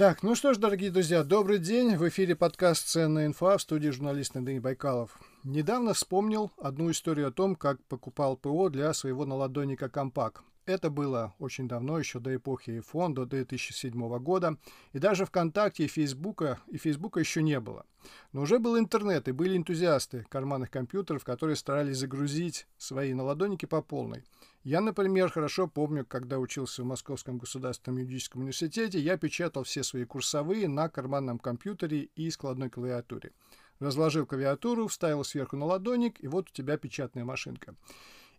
Так, ну что ж, дорогие друзья, добрый день. В эфире подкаст «Ценная инфа» в студии журналист Андрей Байкалов. Недавно вспомнил одну историю о том, как покупал ПО для своего наладонника «Компак». Это было очень давно, еще до эпохи iPhone, до 2007 года. И даже ВКонтакте и Фейсбука, и Фейсбука еще не было. Но уже был интернет, и были энтузиасты карманных компьютеров, которые старались загрузить свои наладонники по полной. Я, например, хорошо помню, когда учился в Московском государственном юридическом университете, я печатал все свои курсовые на карманном компьютере и складной клавиатуре. Разложил клавиатуру, вставил сверху на ладоник, и вот у тебя печатная машинка.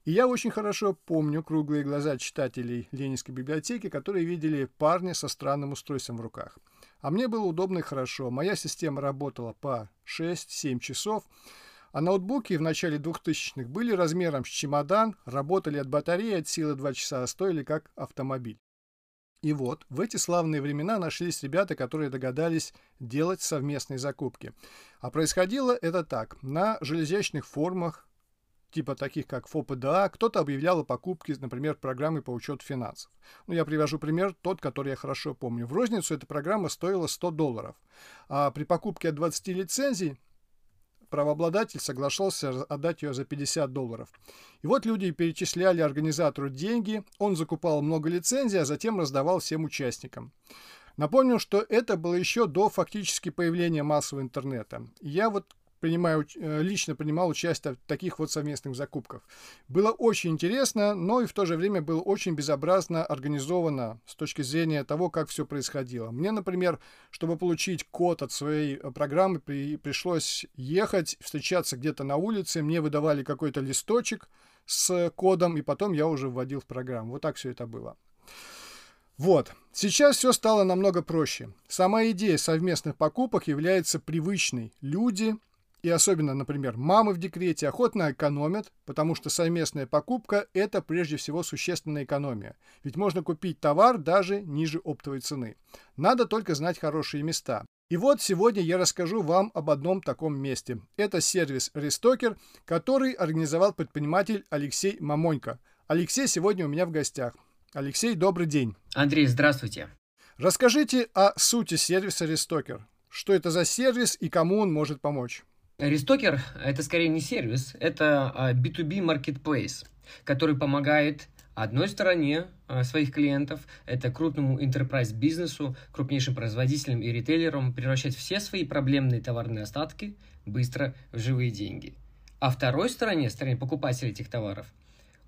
И я очень хорошо помню круглые глаза читателей Ленинской библиотеки, которые видели парня со странным устройством в руках. А мне было удобно и хорошо. Моя система работала по 6-7 часов, а ноутбуки в начале 2000-х были размером с чемодан, работали от батареи от силы 2 часа, а стоили как автомобиль. И вот, в эти славные времена нашлись ребята, которые догадались делать совместные закупки. А происходило это так. На железячных форумах, типа таких как ФОПДА, кто-то объявлял о покупке, например, программы по учету финансов. Ну, я привожу пример, тот, который я хорошо помню. В розницу эта программа стоила 100 долларов. А при покупке от 20 лицензий правообладатель соглашался отдать ее за 50 долларов. И вот люди перечисляли организатору деньги, он закупал много лицензий, а затем раздавал всем участникам. Напомню, что это было еще до фактически появления массового интернета. Я вот принимаю, э, лично принимал участие в таких вот совместных закупках. Было очень интересно, но и в то же время было очень безобразно организовано с точки зрения того, как все происходило. Мне, например, чтобы получить код от своей э, программы, при, пришлось ехать, встречаться где-то на улице, мне выдавали какой-то листочек с кодом, и потом я уже вводил в программу. Вот так все это было. Вот. Сейчас все стало намного проще. Сама идея совместных покупок является привычной. Люди и особенно, например, мамы в декрете охотно экономят, потому что совместная покупка – это прежде всего существенная экономия. Ведь можно купить товар даже ниже оптовой цены. Надо только знать хорошие места. И вот сегодня я расскажу вам об одном таком месте. Это сервис Рестокер, который организовал предприниматель Алексей Мамонько. Алексей сегодня у меня в гостях. Алексей, добрый день. Андрей, здравствуйте. Расскажите о сути сервиса Рестокер. Что это за сервис и кому он может помочь? Рестокер – это скорее не сервис, это B2B а, marketplace, который помогает одной стороне а, своих клиентов, это крупному enterprise бизнесу, крупнейшим производителям и ритейлерам превращать все свои проблемные товарные остатки быстро в живые деньги. А второй стороне, стороне покупателя этих товаров,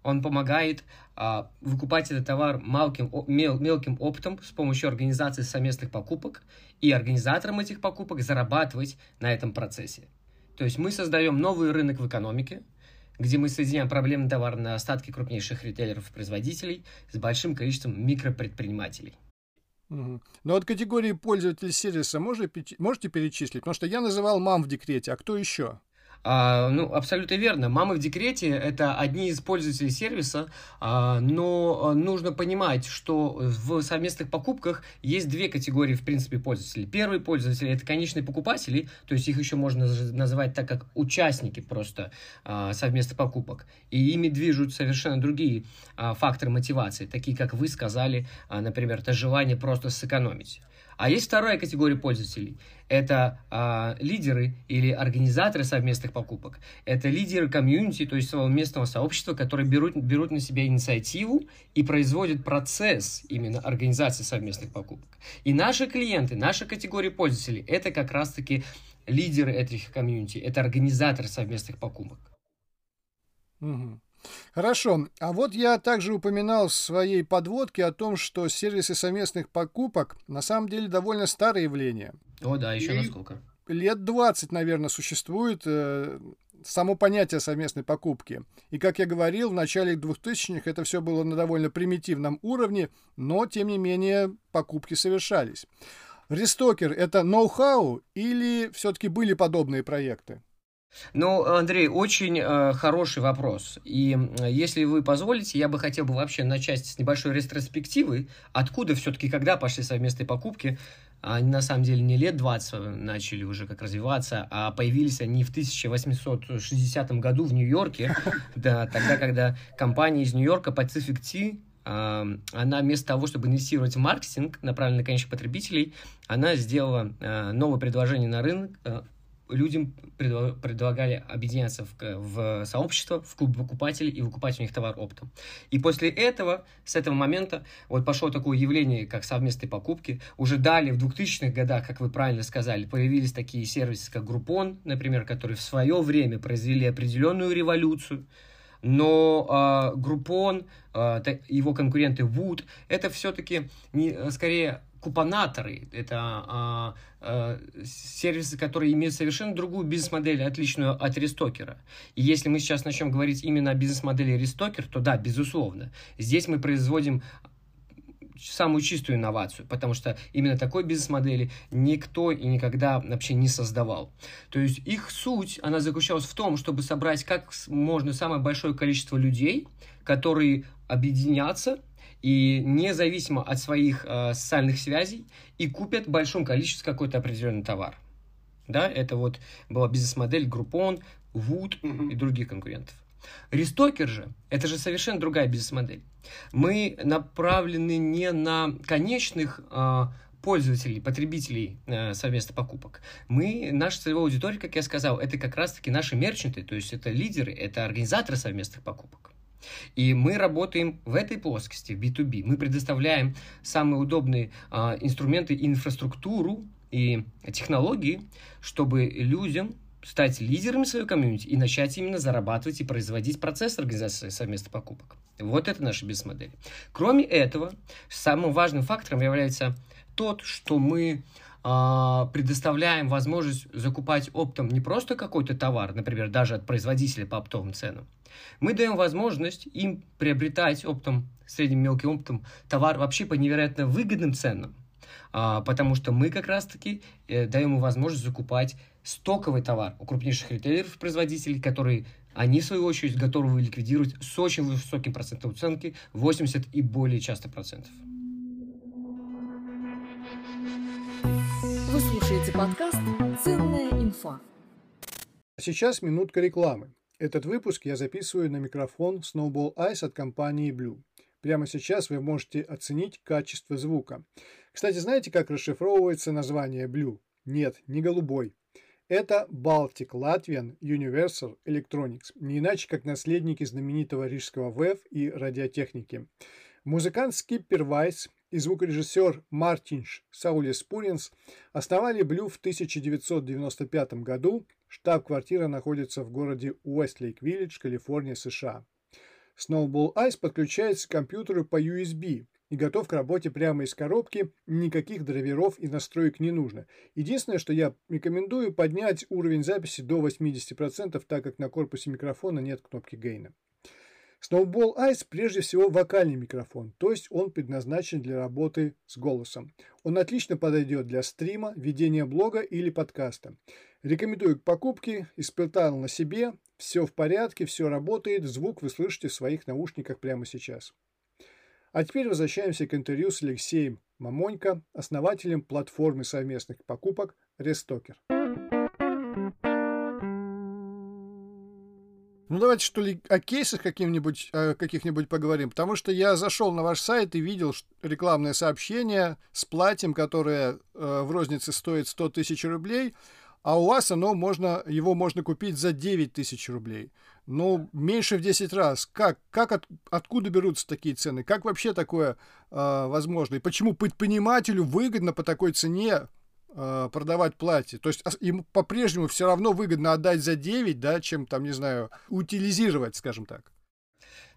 он помогает а, выкупать этот товар мелким, мел, мелким оптом с помощью организации совместных покупок и организаторам этих покупок зарабатывать на этом процессе. То есть мы создаем новый рынок в экономике, где мы соединяем проблемные товарные остатки крупнейших ритейлеров и производителей с большим количеством микропредпринимателей. Угу. Но от категории пользователей сервиса можете перечислить? Потому что я называл мам в декрете, а кто еще? А, ну, абсолютно верно. Мамы в декрете – это одни из пользователей сервиса, а, но а, нужно понимать, что в совместных покупках есть две категории, в принципе, пользователей. Первые пользователи – это конечные покупатели, то есть их еще можно называть так, как участники просто а, совместных покупок. И ими движут совершенно другие а, факторы мотивации, такие, как вы сказали, а, например, это желание просто сэкономить. А есть вторая категория пользователей. Это а, лидеры или организаторы совместных покупок. Это лидеры комьюнити, то есть своего местного сообщества, которые берут, берут на себя инициативу и производят процесс именно организации совместных покупок. И наши клиенты, наша категория пользователей, это как раз-таки лидеры этих комьюнити, это организаторы совместных покупок. Угу. Хорошо. А вот я также упоминал в своей подводке о том, что сервисы совместных покупок на самом деле довольно старое явление. О, да, еще И насколько? Лет 20, наверное, существует э, само понятие совместной покупки. И, как я говорил, в начале 2000-х это все было на довольно примитивном уровне, но, тем не менее, покупки совершались. Рестокер – это ноу-хау или все-таки были подобные проекты? Ну, Андрей, очень э, хороший вопрос. И если вы позволите, я бы хотел бы вообще начать с небольшой ретроспективы, откуда все-таки, когда пошли совместные покупки, они на самом деле не лет 20 начали уже как развиваться, а появились они в 1860 году в Нью-Йорке, да, тогда, когда компания из Нью-Йорка Pacific Tea она вместо того, чтобы инвестировать в маркетинг, направленный на конечных потребителей, она сделала новое предложение на рынок, людям предлагали объединяться в, в сообщество, в клуб выкупателей и выкупать у них товар оптом. И после этого, с этого момента, вот пошло такое явление, как совместные покупки. Уже далее, в 2000-х годах, как вы правильно сказали, появились такие сервисы, как Groupon, например, которые в свое время произвели определенную революцию. Но э, Groupon, э, его конкуренты Wood, это все-таки не, скорее купонаторы. Это а, а, сервисы, которые имеют совершенно другую бизнес-модель, отличную от Рестокера. И если мы сейчас начнем говорить именно о бизнес-модели Рестокер, то да, безусловно. Здесь мы производим самую чистую инновацию, потому что именно такой бизнес-модели никто и никогда вообще не создавал. То есть их суть, она заключалась в том, чтобы собрать как можно самое большое количество людей, которые объединятся и независимо от своих э, социальных связей и купят в большом количестве какой-то определенный товар. Да, это вот была бизнес-модель Groupon, Wood mm-hmm. и других конкурентов. Рестокер же, это же совершенно другая бизнес-модель. Мы направлены не на конечных э, пользователей, потребителей э, совместных покупок. Мы, наша целевая аудитория, как я сказал, это как раз-таки наши мерчанты, то есть это лидеры, это организаторы совместных покупок. И мы работаем в этой плоскости, в B2B. Мы предоставляем самые удобные а, инструменты, инфраструктуру и технологии, чтобы людям стать лидерами своей комьюнити и начать именно зарабатывать и производить процесс организации совместных покупок. Вот это наша бизнес-модель. Кроме этого, самым важным фактором является тот, что мы а, предоставляем возможность закупать оптом не просто какой-то товар, например, даже от производителя по оптовым ценам. Мы даем возможность им приобретать оптом, средним мелким оптом товар вообще по невероятно выгодным ценам, а, потому что мы как раз-таки э, даем им возможность закупать стоковый товар у крупнейших ритейлеров, производителей, которые они, в свою очередь, готовы ликвидировать с очень высоким процентом уценки, 80 и более часто процентов. слушаете подкаст «Ценная инфа». Сейчас минутка рекламы. Этот выпуск я записываю на микрофон Snowball Ice от компании Blue. Прямо сейчас вы можете оценить качество звука. Кстати, знаете, как расшифровывается название Blue? Нет, не голубой. Это Baltic Latvian Universal Electronics, не иначе как наследники знаменитого рижского ВЭФ и радиотехники. Музыкант Скиппер Вайс и звукорежиссер Мартинш Саулис Пуринс основали Блю в 1995 году. Штаб-квартира находится в городе Уэстлейк-Виллидж, Калифорния, США. Snowball Ice подключается к компьютеру по USB и готов к работе прямо из коробки, никаких драйверов и настроек не нужно. Единственное, что я рекомендую, поднять уровень записи до 80%, так как на корпусе микрофона нет кнопки гейна. Snowball Ice прежде всего вокальный микрофон, то есть он предназначен для работы с голосом. Он отлично подойдет для стрима, ведения блога или подкаста. Рекомендую к покупке, испытал на себе, все в порядке, все работает, звук вы слышите в своих наушниках прямо сейчас. А теперь возвращаемся к интервью с Алексеем Мамонько, основателем платформы совместных покупок Restocker. Ну, давайте, что ли, о кейсах каким-нибудь, э, каких-нибудь поговорим. Потому что я зашел на ваш сайт и видел рекламное сообщение с платьем, которое э, в рознице стоит 100 тысяч рублей, а у вас оно можно, его можно купить за 9 тысяч рублей. Ну, меньше в 10 раз. Как, как от, откуда берутся такие цены? Как вообще такое э, возможно? И почему предпринимателю выгодно по такой цене Э, продавать платье. То есть ему по-прежнему все равно выгодно отдать за 9, да, чем там, не знаю, утилизировать, скажем так.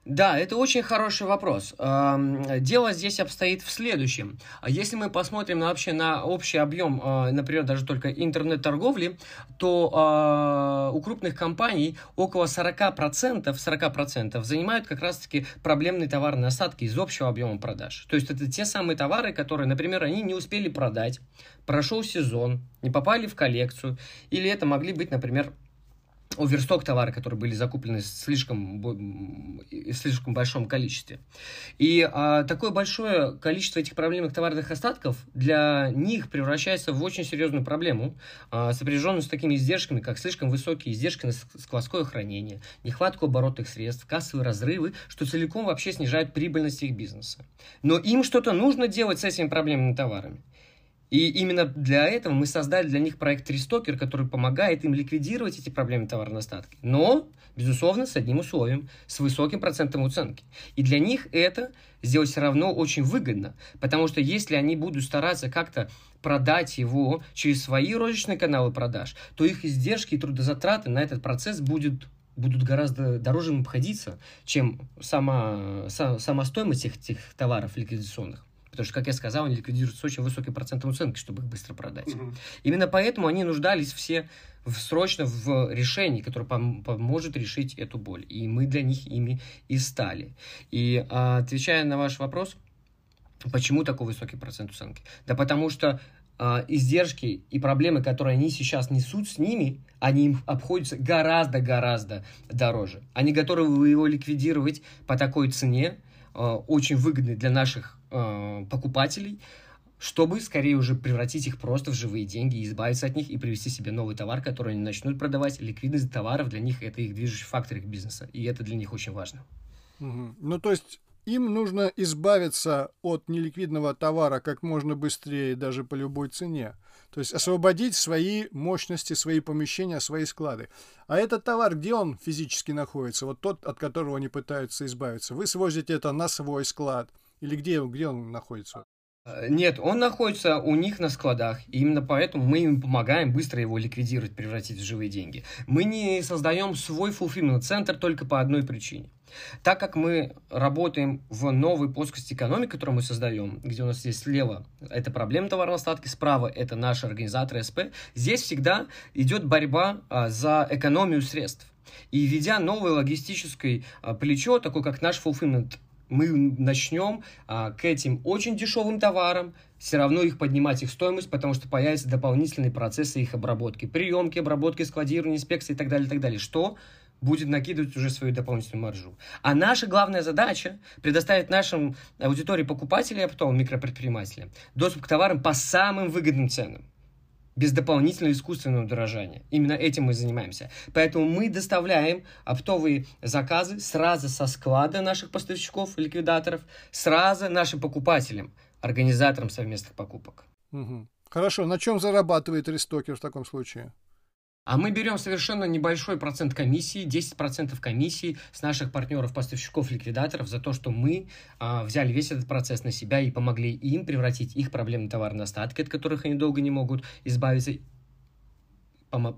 Да, это очень хороший вопрос. Дело здесь обстоит в следующем. Если мы посмотрим вообще на общий объем, а, например, даже только интернет-торговли, то а, у крупных компаний около 40%, 40% занимают как раз-таки проблемные товарные остатки из общего объема продаж. То есть это те самые товары, которые, например, они не успели продать, прошел сезон, не попали в коллекцию, или это могли быть, например, оверсток товара, которые были закуплены в слишком, в слишком большом количестве. И а, такое большое количество этих проблемных товарных остатков для них превращается в очень серьезную проблему, а, сопряженную с такими издержками, как слишком высокие издержки на складское хранение, нехватку оборотных средств, кассовые разрывы, что целиком вообще снижает прибыльность их бизнеса. Но им что-то нужно делать с этими проблемными товарами. И именно для этого мы создали для них проект Рестокер, который помогает им ликвидировать эти проблемы товарной остатки. Но, безусловно, с одним условием, с высоким процентом уценки. И для них это сделать все равно очень выгодно, потому что если они будут стараться как-то продать его через свои розничные каналы продаж, то их издержки и трудозатраты на этот процесс будет будут гораздо дороже им обходиться, чем сама, сама стоимость этих, этих товаров ликвидационных. Потому что, как я сказал, они ликвидируют с очень высоким процентом уценки, чтобы их быстро продать. Угу. Именно поэтому они нуждались все в, срочно в решении, которое пом- поможет решить эту боль. И мы для них ими и стали. И а, отвечая на ваш вопрос, почему такой высокий процент уценки? Да потому что а, издержки и проблемы, которые они сейчас несут с ними, они им обходятся гораздо-гораздо дороже. Они готовы его ликвидировать по такой цене, а, очень выгодной для наших э, покупателей, чтобы скорее уже превратить их просто в живые деньги, избавиться от них и привести себе новый товар, который они начнут продавать. Ликвидность товаров для них это их движущий фактор их бизнеса, и это для них очень важно. Угу. Ну, то есть им нужно избавиться от неликвидного товара как можно быстрее, даже по любой цене. То есть освободить свои мощности, свои помещения, свои склады. А этот товар, где он физически находится? Вот тот, от которого они пытаются избавиться. Вы свозите это на свой склад – или где, где он находится? Э, нет, он находится у них на складах, и именно поэтому мы им помогаем быстро его ликвидировать, превратить в живые деньги. Мы не создаем свой fulfillment центр только по одной причине. Так как мы работаем в новой плоскости экономики, которую мы создаем, где у нас есть слева это проблема товарного остатки, справа это наши организаторы СП, здесь всегда идет борьба а, за экономию средств. И ведя новое логистическое а, плечо, такое как наш fulfillment мы начнем а, к этим очень дешевым товарам все равно их поднимать их стоимость, потому что появятся дополнительные процессы их обработки, приемки, обработки, складирования, инспекции и так далее, и так далее, что будет накидывать уже свою дополнительную маржу. А наша главная задача предоставить нашим аудитории покупателей, а потом микропредпринимателям доступ к товарам по самым выгодным ценам без дополнительного искусственного дорожания. Именно этим мы занимаемся. Поэтому мы доставляем оптовые заказы сразу со склада наших поставщиков, ликвидаторов, сразу нашим покупателям, организаторам совместных покупок. Угу. Хорошо, на чем зарабатывает рестокер в таком случае? А мы берем совершенно небольшой процент комиссии, 10% комиссии с наших партнеров, поставщиков, ликвидаторов за то, что мы а, взяли весь этот процесс на себя и помогли им превратить их проблемы товарные остатки, от которых они долго не могут избавиться,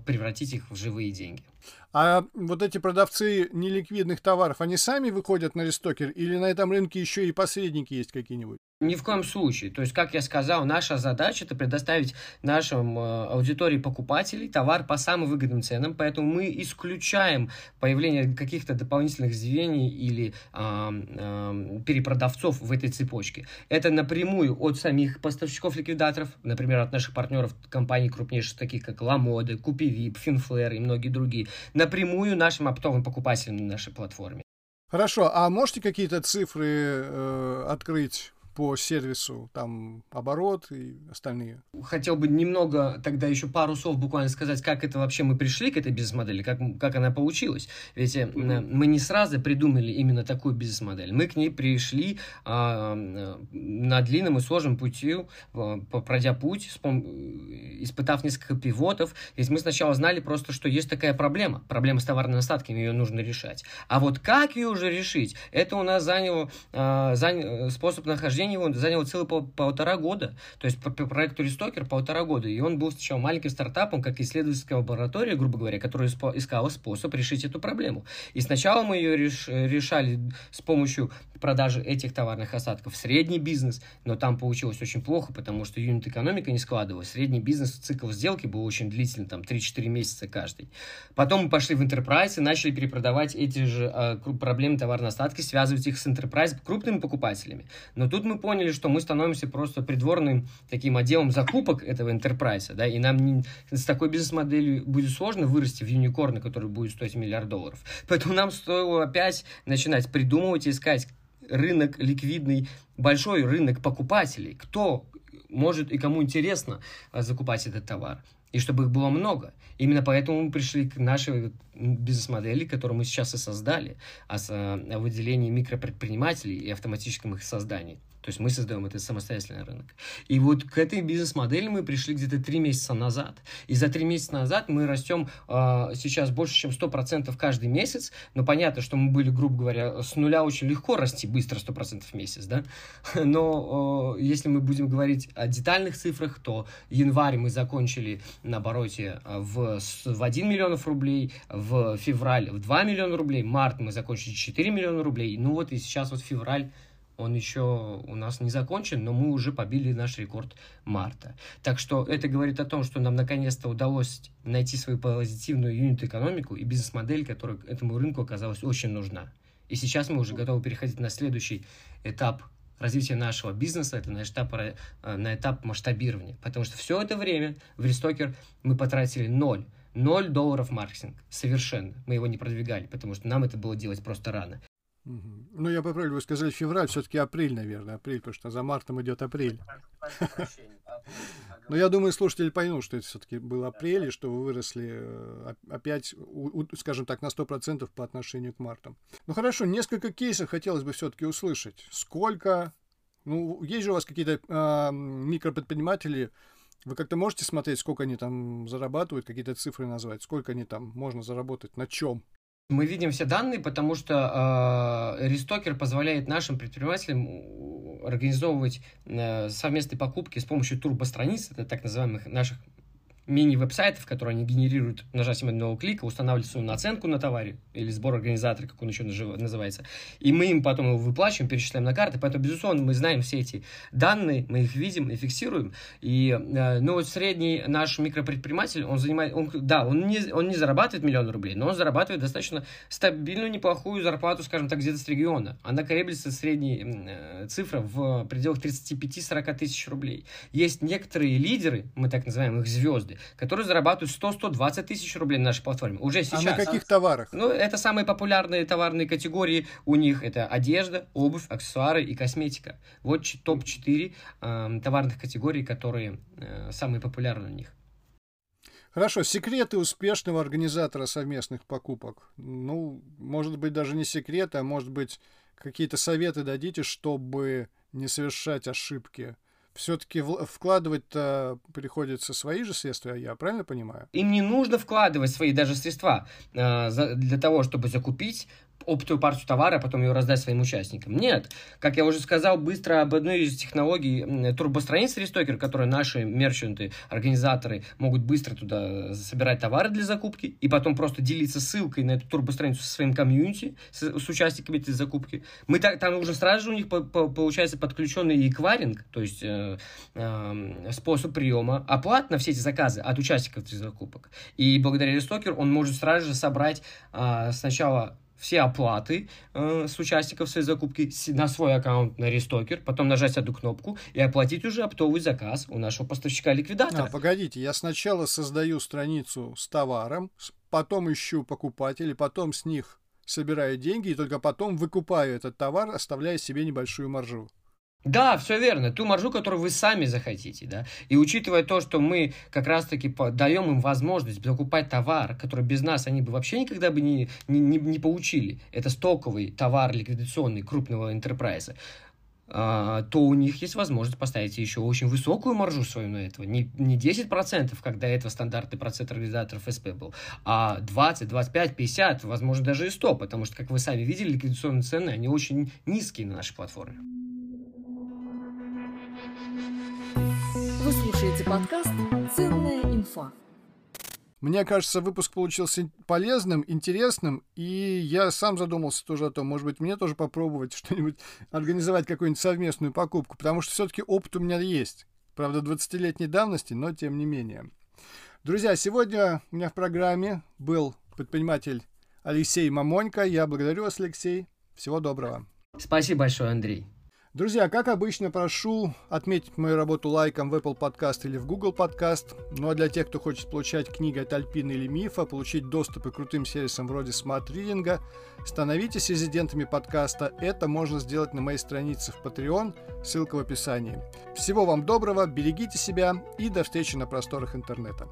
превратить их в живые деньги. А вот эти продавцы неликвидных товаров, они сами выходят на рестокер или на этом рынке еще и посредники есть какие-нибудь? Ни в коем случае. То есть, как я сказал, наша задача это предоставить нашим э, аудитории покупателей товар по самым выгодным ценам, поэтому мы исключаем появление каких-то дополнительных звеньев или э, э, перепродавцов в этой цепочке. Это напрямую от самих поставщиков-ликвидаторов, например, от наших партнеров компаний крупнейших, таких как Ламоды, Купивип, Финфлэр и многие другие, напрямую нашим оптовым покупателям на нашей платформе. Хорошо, а можете какие-то цифры э, открыть по сервису, там оборот и остальные. Хотел бы немного тогда еще пару слов буквально сказать, как это вообще мы пришли к этой бизнес-модели, как, как она получилась. Ведь mm-hmm. мы не сразу придумали именно такую бизнес-модель. Мы к ней пришли а, на длинном и сложном пути, пройдя путь, испытав несколько пивотов. Ведь мы сначала знали просто, что есть такая проблема, проблема с товарными остатками, ее нужно решать. А вот как ее уже решить, это у нас заняло, а, занял способ нахождения его заняло целых пол, полтора года. То есть по, по проекту Рестокер полтора года. И он был сначала маленьким стартапом, как исследовательская лаборатория, грубо говоря, которая искала способ решить эту проблему. И сначала мы ее реш, решали с помощью продажи этих товарных осадков в средний бизнес, но там получилось очень плохо, потому что юнит-экономика не складывалась. Средний бизнес, цикл сделки был очень длительный, там 3-4 месяца каждый. Потом мы пошли в Enterprise и начали перепродавать эти же э, проблемы товарные остатки, связывать их с Enterprise крупными покупателями. Но тут мы поняли, что мы становимся просто придворным таким отделом закупок этого enterprise, да, и нам не, с такой бизнес-моделью будет сложно вырасти в юникорна, который будет стоить миллиард долларов. Поэтому нам стоило опять начинать придумывать и искать рынок ликвидный, большой рынок покупателей. Кто может и кому интересно а, закупать этот товар. И чтобы их было много. Именно поэтому мы пришли к нашей бизнес-модели, которую мы сейчас и создали, о а выделении микропредпринимателей и автоматическом их создании. То есть мы создаем этот самостоятельный рынок. И вот к этой бизнес-модели мы пришли где-то три месяца назад. И за три месяца назад мы растем э, сейчас больше, чем 100% каждый месяц. Но понятно, что мы были, грубо говоря, с нуля очень легко расти быстро 100% в месяц. Да? Но э, если мы будем говорить о детальных цифрах, то январь мы закончили на обороте в, в 1 миллион рублей, в февраль в 2 миллиона рублей, март мы закончили 4 миллиона рублей. Ну вот и сейчас вот февраль он еще у нас не закончен, но мы уже побили наш рекорд марта. Так что это говорит о том, что нам наконец-то удалось найти свою позитивную юнит-экономику и бизнес-модель, которая этому рынку оказалась очень нужна. И сейчас мы уже готовы переходить на следующий этап развития нашего бизнеса, это на этап, э, на этап масштабирования. Потому что все это время в Рестокер мы потратили ноль. Ноль долларов маркетинг. Совершенно. Мы его не продвигали, потому что нам это было делать просто рано. Ну, я поправлю, вы сказали февраль, все-таки апрель, наверное, апрель, потому что за мартом идет апрель. Но я думаю, слушатели поймут, что это все-таки был апрель, и что вы выросли э, опять, скажем так, на 100% по отношению к марту. Ну хорошо, несколько кейсов хотелось бы все-таки услышать. Сколько, ну, есть же у вас какие-то э, микропредприниматели, вы как-то можете смотреть, сколько они там зарабатывают, какие-то цифры назвать, сколько они там можно заработать, на чем? Мы видим все данные, потому что э, Рестокер позволяет нашим предпринимателям организовывать э, совместные покупки с помощью турбостраниц, это так называемых наших мини-веб-сайтов, которые они генерируют нажатием одного клика, устанавливают свою наценку на товаре или сбор организатора, как он еще называется, и мы им потом его выплачиваем, перечисляем на карты, поэтому, безусловно, мы знаем все эти данные, мы их видим и фиксируем, и, ну, вот средний наш микропредприниматель, он занимает, он, да, он не, он не зарабатывает миллион рублей, но он зарабатывает достаточно стабильную, неплохую зарплату, скажем так, где-то с региона. Она колеблется средней э, цифра в пределах 35-40 тысяч рублей. Есть некоторые лидеры, мы так называем их звезды, которые зарабатывают 100-120 тысяч рублей на нашей платформе. Уже сейчас. А на каких товарах? Ну, это самые популярные товарные категории у них. Это одежда, обувь, аксессуары и косметика. Вот топ-4 э, товарных категорий, которые э, самые популярные у них. Хорошо, секреты успешного организатора совместных покупок. Ну, может быть, даже не секреты, а может быть, какие-то советы дадите, чтобы не совершать ошибки все-таки вкладывать-то приходится свои же средства, я правильно понимаю? Им не нужно вкладывать свои даже средства э, для того, чтобы закупить оптовую партию товара, а потом ее раздать своим участникам. Нет. Как я уже сказал быстро об одной из технологий турбостраницы Рестокер, которые наши мерчанты, организаторы могут быстро туда собирать товары для закупки и потом просто делиться ссылкой на эту турбостраницу со своим комьюнити, с, с участниками этой закупки. Мы так, там уже сразу же у них по, по, получается подключенный эквайринг, то есть э, э, способ приема оплат на все эти заказы от участников этих закупок. И благодаря Рестокер он может сразу же собрать э, сначала все оплаты э, с участников своей закупки на свой аккаунт на Рестокер, потом нажать эту кнопку и оплатить уже оптовый заказ у нашего поставщика-ликвидатора. А, погодите, я сначала создаю страницу с товаром, потом ищу покупателей, потом с них собираю деньги и только потом выкупаю этот товар, оставляя себе небольшую маржу. Да, все верно. Ту маржу, которую вы сами захотите, да. И учитывая то, что мы как раз-таки даем им возможность закупать товар, который без нас они бы вообще никогда бы не, не, не, не получили. Это стоковый товар ликвидационный крупного интерпрайза то у них есть возможность поставить еще очень высокую маржу свою на этого. Не, не 10%, как до этого стандартный процент организаторов СП был, а 20, 25, 50, возможно, даже и 100, потому что, как вы сами видели, ликвидационные цены, они очень низкие на нашей платформе. Вы слушаете подкаст «Ценная инфа». Мне кажется, выпуск получился полезным, интересным, и я сам задумался тоже о том, может быть, мне тоже попробовать что-нибудь, организовать какую-нибудь совместную покупку, потому что все-таки опыт у меня есть. Правда, 20-летней давности, но тем не менее. Друзья, сегодня у меня в программе был предприниматель Алексей Мамонько. Я благодарю вас, Алексей. Всего доброго. Спасибо большое, Андрей. Друзья, как обычно, прошу отметить мою работу лайком в Apple Podcast или в Google Podcast. Ну а для тех, кто хочет получать книги от Альпины или Мифа, получить доступ к крутым сервисам вроде Smart Reading, становитесь резидентами подкаста. Это можно сделать на моей странице в Patreon, ссылка в описании. Всего вам доброго, берегите себя и до встречи на просторах интернета.